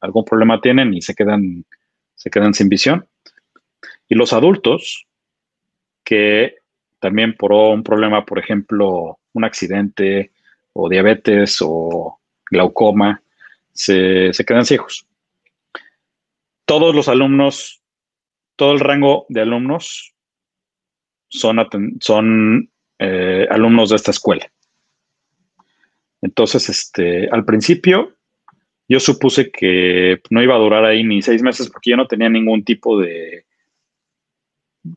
algún problema tienen y se quedan, se quedan sin visión. Y los adultos que también por un problema, por ejemplo, un accidente o diabetes o glaucoma, se, quedan ciegos. Todos los alumnos, todo el rango de alumnos son, son eh, alumnos de esta escuela. Entonces, este, al principio, yo supuse que no iba a durar ahí ni seis meses porque yo no tenía ningún tipo de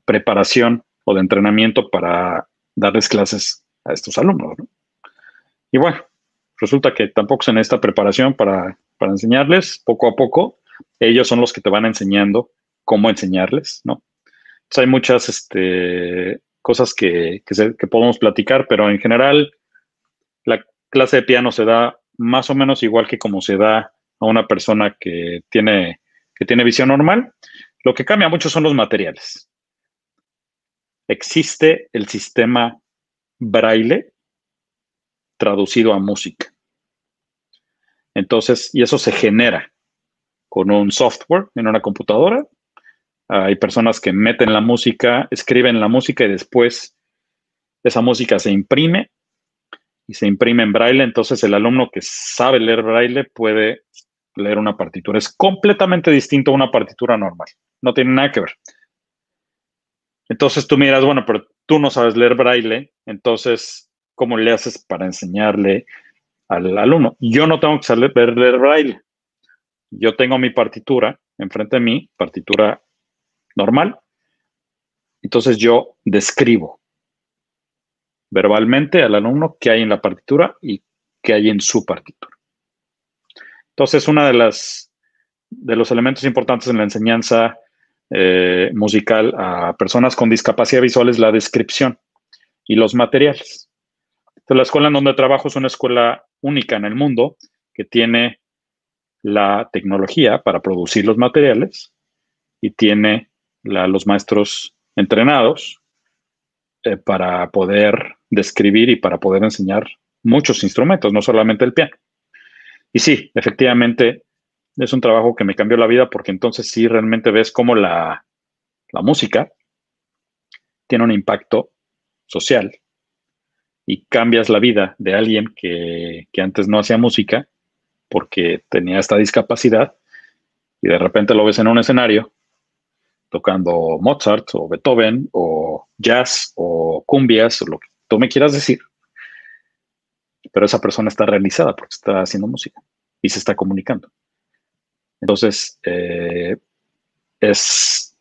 preparación o de entrenamiento para darles clases a estos alumnos. Y bueno, resulta que tampoco se necesita preparación para, enseñarles poco a poco. Ellos son los que te van enseñando cómo enseñarles, ¿no? Entonces hay muchas este, cosas que, que podemos platicar, pero en general la clase de piano se da más o menos igual que como se da a una persona que tiene, que tiene visión normal. Lo que cambia mucho son los materiales existe el sistema braille traducido a música. Entonces, y eso se genera con un software en una computadora. Hay personas que meten la música, escriben la música y después esa música se imprime y se imprime en braille. Entonces, el alumno que sabe leer braille puede leer una partitura. Es completamente distinto a una partitura normal. No tiene nada que ver. Entonces tú miras, bueno, pero tú no sabes leer braille, entonces, ¿cómo le haces para enseñarle al alumno? Yo no tengo que saber leer braille. Yo tengo mi partitura enfrente de mí, partitura normal. Entonces yo describo verbalmente al alumno qué hay en la partitura y qué hay en su partitura. Entonces, una de de los elementos importantes en la enseñanza eh, musical a personas con discapacidad visual es la descripción y los materiales. La escuela en donde trabajo es una escuela única en el mundo que tiene la tecnología para producir los materiales y tiene los maestros entrenados eh, para poder describir y para poder enseñar muchos instrumentos, no solamente el piano. Y sí, efectivamente, es un trabajo que me cambió la vida porque entonces sí realmente ves cómo la, la música tiene un impacto social y cambias la vida de alguien que, que antes no hacía música porque tenía esta discapacidad y de repente lo ves en un escenario tocando Mozart o Beethoven o jazz o cumbias o lo que tú me quieras decir. Pero esa persona está realizada porque está haciendo música y se está comunicando. Entonces, eh, es,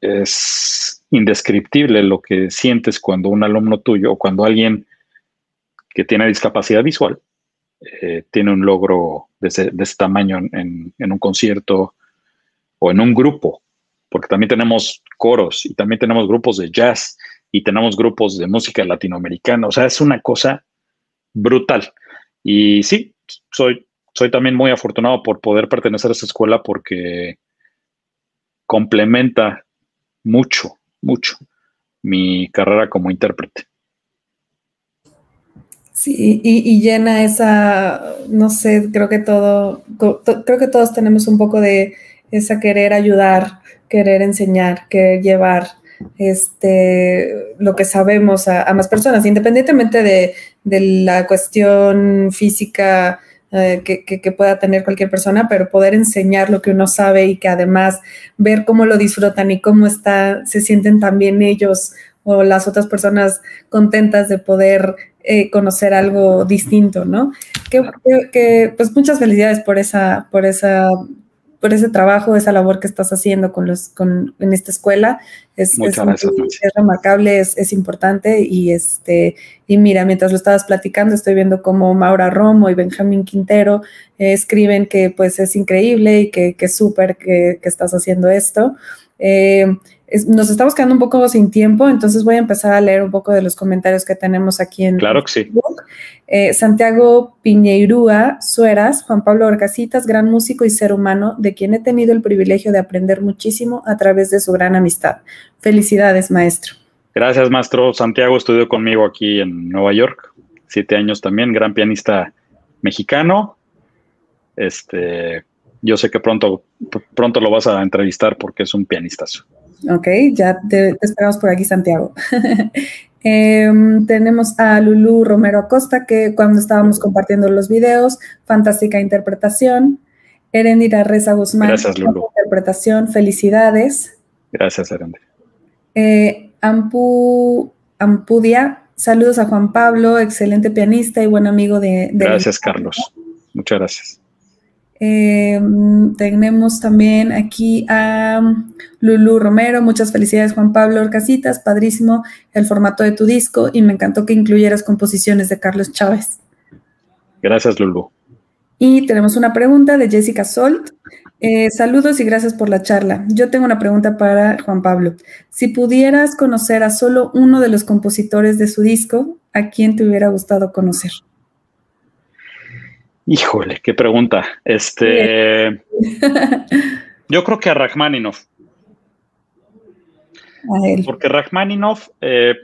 es indescriptible lo que sientes cuando un alumno tuyo o cuando alguien que tiene discapacidad visual eh, tiene un logro de ese, tamaño en, un concierto o en un grupo, porque también tenemos coros y también tenemos grupos de jazz y tenemos grupos de música latinoamericana, o sea, es una cosa brutal. Y sí, soy, soy también muy afortunado por poder pertenecer a esa escuela porque complementa mucho, mucho mi carrera como intérprete. Sí, y, llena esa, no sé, creo que todo, creo que todos tenemos un poco de esa querer ayudar, querer enseñar, querer llevar este, lo que sabemos a, más personas, independientemente de, la cuestión física eh, que, que, pueda tener cualquier persona, pero poder enseñar lo que uno sabe y que además ver cómo lo disfrutan y cómo está, se sienten también ellos o las otras personas contentas de poder eh, conocer algo distinto, ¿no? Que, pues muchas felicidades por esa, por esa, por ese trabajo, esa labor que estás haciendo con los, con, en esta escuela. Es, es, remarcable, es, importante y este, y mira, mientras lo estabas platicando, estoy viendo cómo Maura Romo y Benjamín Quintero eh, escriben que pues es increíble y que, es súper que, que, estás haciendo esto. Eh, nos estamos quedando un poco sin tiempo, entonces voy a empezar a leer un poco de los comentarios que tenemos aquí en claro que sí. Eh, Santiago Piñeirúa Sueras, Juan Pablo Orcasitas, gran músico y ser humano, de quien he tenido el privilegio de aprender muchísimo a través de su gran amistad. Felicidades, maestro. Gracias, maestro. Santiago estudió conmigo aquí en Nueva York, siete años también, gran pianista mexicano. Este, yo sé que pronto, pronto lo vas a entrevistar porque es un pianistazo. Ok, ya te, esperamos por aquí, Santiago. Em, tenemos a Lulu Romero Acosta, que cuando estábamos compartiendo los videos, fantástica interpretación. Erenira Reza Guzmán, Gracias, Lulu. interpretación, felicidades. Gracias, Erenira. Eh, Ampu, Ampudia, saludos a Juan Pablo, excelente pianista y buen amigo de... de gracias, Carlos. Muchas gracias. Em, tenemos también aquí a Lulu Romero. Muchas felicidades, Juan Pablo Orcasitas. Padrísimo el formato de tu disco y me encantó que incluyeras composiciones de Carlos Chávez. Gracias, Lulu. Y tenemos una pregunta de Jessica Solt. Eh, saludos y gracias por la charla. Yo tengo una pregunta para Juan Pablo. Si pudieras conocer a solo uno de los compositores de su disco, ¿a quién te hubiera gustado conocer? Híjole, qué pregunta. Este, yo creo que a Rachmaninoff. Porque Rachmaninoff, eh,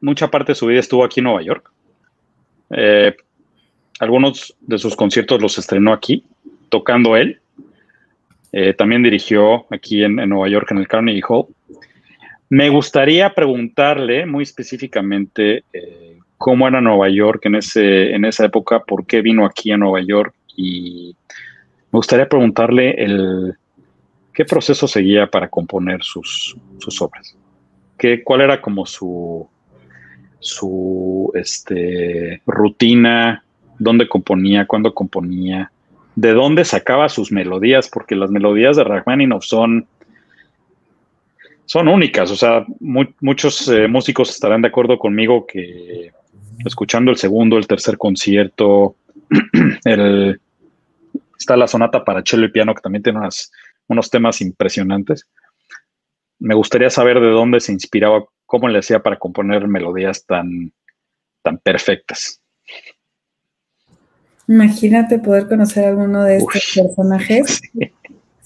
mucha parte de su vida estuvo aquí en Nueva York. Eh, algunos de sus conciertos los estrenó aquí, tocando él. Eh, también dirigió aquí en, Nueva York, en el Carnegie Hall. Me gustaría preguntarle muy específicamente cómo era Nueva York en, ese, en esa época, por qué vino aquí a Nueva York y me gustaría preguntarle el, qué proceso seguía para componer sus, sus obras, ¿Qué, cuál era como su, su este, rutina, dónde componía, cuándo componía, de dónde sacaba sus melodías, porque las melodías de Rachmaninoff son son únicas, o sea, muchos eh, músicos estarán de acuerdo conmigo que escuchando el segundo, el tercer concierto, está la sonata para cello y piano, que también tiene unos temas impresionantes. Me gustaría saber de dónde se inspiraba, cómo le hacía para componer melodías tan, tan perfectas. Imagínate poder conocer a alguno de estos personajes. Sí.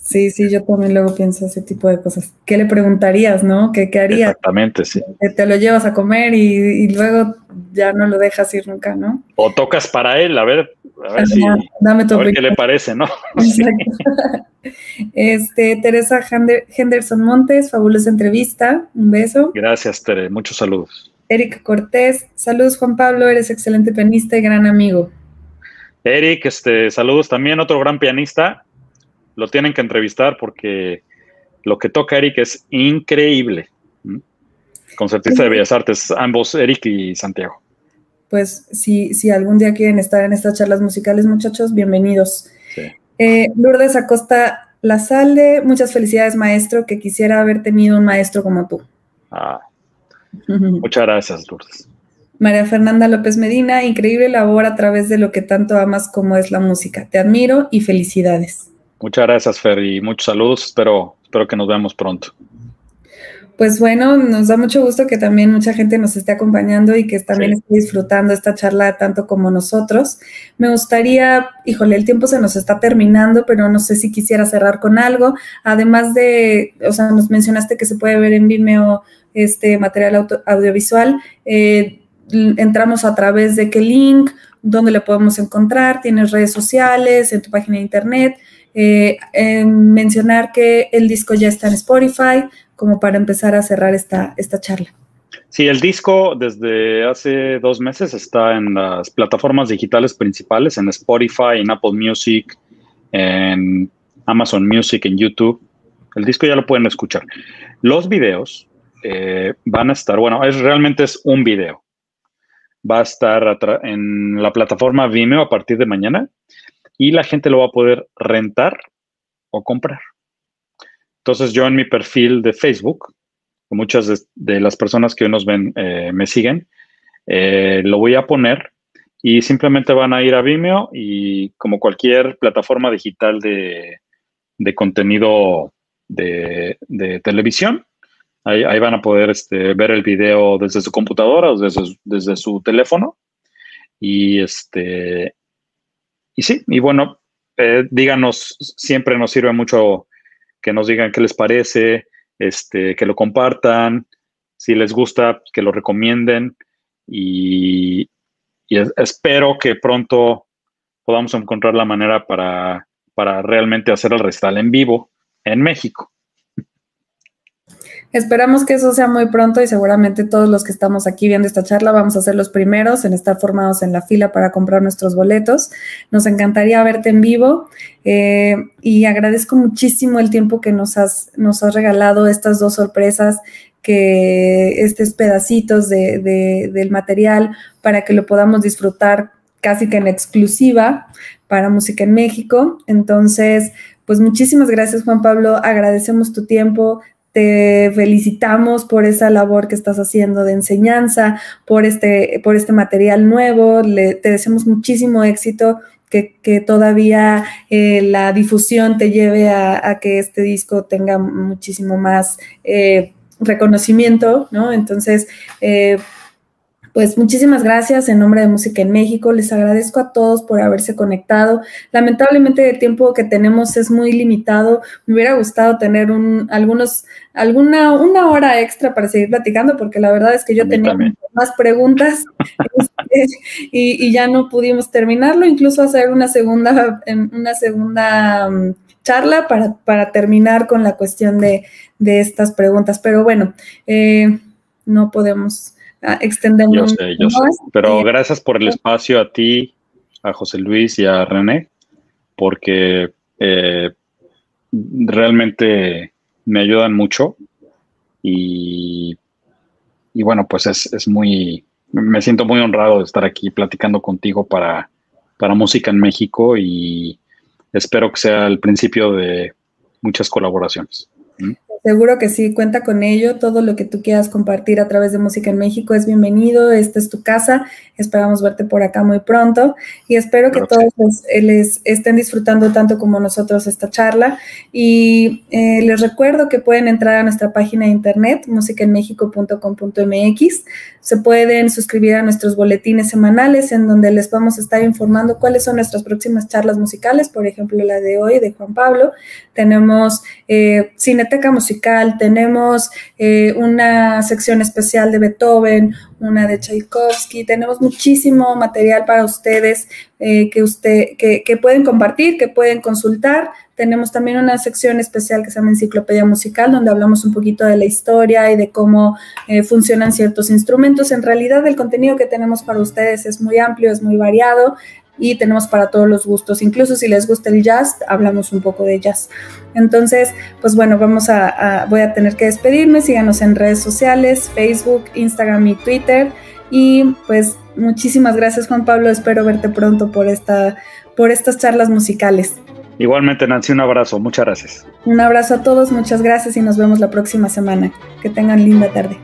Sí. yo también luego pienso ese tipo de cosas. ¿Qué le preguntarías, no? ¿Qué, qué harías? Exactamente, sí. Te lo llevas a comer y, luego ya no lo dejas ir nunca, ¿no? O tocas para él, a ver, a ver, si, dame a ver qué le parece, ¿no? Exacto. Este, Teresa Henderson Montes, fabulosa entrevista. Un beso. Gracias, Tere. Muchos saludos. Eric Cortés, saludos Juan Pablo, eres excelente pianista y gran amigo. Eric, este, saludos también, otro gran pianista. Lo tienen que entrevistar porque lo que toca Eric es increíble. Concertista de Bellas Artes, ambos, Eric y Santiago. Pues si, si algún día quieren estar en estas charlas musicales, muchachos, bienvenidos. Eh, Lourdes Acosta Lazalde, muchas felicidades, maestro, que quisiera haber tenido un maestro como tú. Ah, muchas gracias, Lourdes. María Fernanda López Medina, increíble labor a través de lo que tanto amas como es la música. Te admiro y felicidades. Muchas gracias, Fer, y muchos saludos. Espero, espero que nos veamos pronto. Pues bueno, nos da mucho gusto que también mucha gente nos esté acompañando y que también esté disfrutando esta charla tanto como nosotros. Me gustaría, híjole, el tiempo se nos está terminando, pero no sé si quisiera cerrar con algo. Además de, o sea, nos mencionaste que se puede ver en Vimeo este material audiovisual. Eh, entramos a través de qué link, dónde le podemos encontrar, tienes redes sociales, en tu página de internet. Eh, mencionar que el disco ya está en Spotify, como para empezar a cerrar esta, esta charla. Sí, el disco desde hace dos meses está en las plataformas digitales principales, en Spotify, en Apple Music, en Amazon Music, en YouTube. El disco ya lo pueden escuchar. Los videos eh, van a estar, bueno, es realmente es un video va a estar en la plataforma Vimeo a partir de mañana y la gente lo va a poder rentar o comprar. Entonces yo en mi perfil de Facebook, muchas de, las personas que hoy nos ven eh, me siguen, eh, lo voy a poner y simplemente van a ir a Vimeo y como cualquier plataforma digital de, contenido de, de televisión, Ahí, van a poder este, ver el video desde su computadora o desde, su teléfono. Y este. Y sí, y bueno, eh, díganos, siempre nos sirve mucho que nos digan qué les parece, este, que lo compartan, si les gusta, que lo recomienden. Y, espero que pronto podamos encontrar la manera para, para realmente hacer el recital en vivo en México. Esperamos que eso sea muy pronto y seguramente todos los que estamos aquí viendo esta charla vamos a ser los primeros en estar formados en la fila para comprar nuestros boletos. Nos encantaría verte en vivo eh, y agradezco muchísimo el tiempo que nos has, nos has regalado estas dos sorpresas que estos pedacitos de, del material para que lo podamos disfrutar casi que en exclusiva para Música en México. Entonces, pues muchísimas gracias Juan Pablo, agradecemos tu tiempo, te felicitamos por esa labor que estás haciendo de enseñanza, por este, por este material nuevo. te deseamos muchísimo éxito, que, todavía eh, la difusión te lleve a, que este disco tenga muchísimo más eh, reconocimiento, ¿no? Entonces, eh, pues muchísimas gracias en nombre de Música en México. Les agradezco a todos por haberse conectado. Lamentablemente el tiempo que tenemos es muy limitado. Me hubiera gustado tener un, algunos, alguna, una hora extra para seguir platicando, porque la verdad es que yo tenía más preguntas este, y, ya no pudimos terminarlo, incluso hacer una segunda, una segunda mm, charla para, para terminar con la cuestión de, estas preguntas. Pero bueno, eh, no podemos extendemos. Yo sé, yo sé. Pero gracias por el espacio a ti, a José Luis y a René, porque eh, realmente me ayudan mucho y, y bueno, pues es, muy, me siento muy honrado de estar aquí platicando contigo para, para Música en México y espero que sea el principio de muchas colaboraciones. Seguro que sí, cuenta con ello. Todo lo que tú quieras compartir a través de Música en México es bienvenido. Esta es tu casa. Esperamos verte por acá muy pronto y espero que todos les, estén disfrutando tanto como nosotros esta charla. Y eh, les recuerdo que pueden entrar a nuestra página de internet, musicaenmexico.com.mx. Se pueden suscribir a nuestros boletines semanales en donde les vamos a estar informando cuáles son nuestras próximas charlas musicales, por ejemplo, la de hoy de Juan Pablo. Tenemos eh, Cineteca Musical, tenemos eh, una sección especial de Beethoven, una de Tchaikovsky, tenemos muchísimo material para ustedes eh, que, usted, que, que, pueden compartir, que pueden consultar. Tenemos también una sección especial que se llama Enciclopedia Musical, donde hablamos un poquito de la historia y de cómo eh, funcionan ciertos instrumentos. En realidad el contenido que tenemos para ustedes es muy amplio, es muy variado y tenemos para todos los gustos. Incluso si les gusta el jazz, hablamos un poco de jazz. Entonces, pues bueno, vamos a, voy a tener que despedirme. Síganos en redes sociales, Facebook, Instagram y Twitter. Y pues muchísimas gracias Juan Pablo. Espero verte pronto por esta, por estas charlas musicales. Igualmente, Nancy, un abrazo. Muchas gracias. Un abrazo a todos, muchas gracias y nos vemos la próxima semana. Que tengan linda tarde.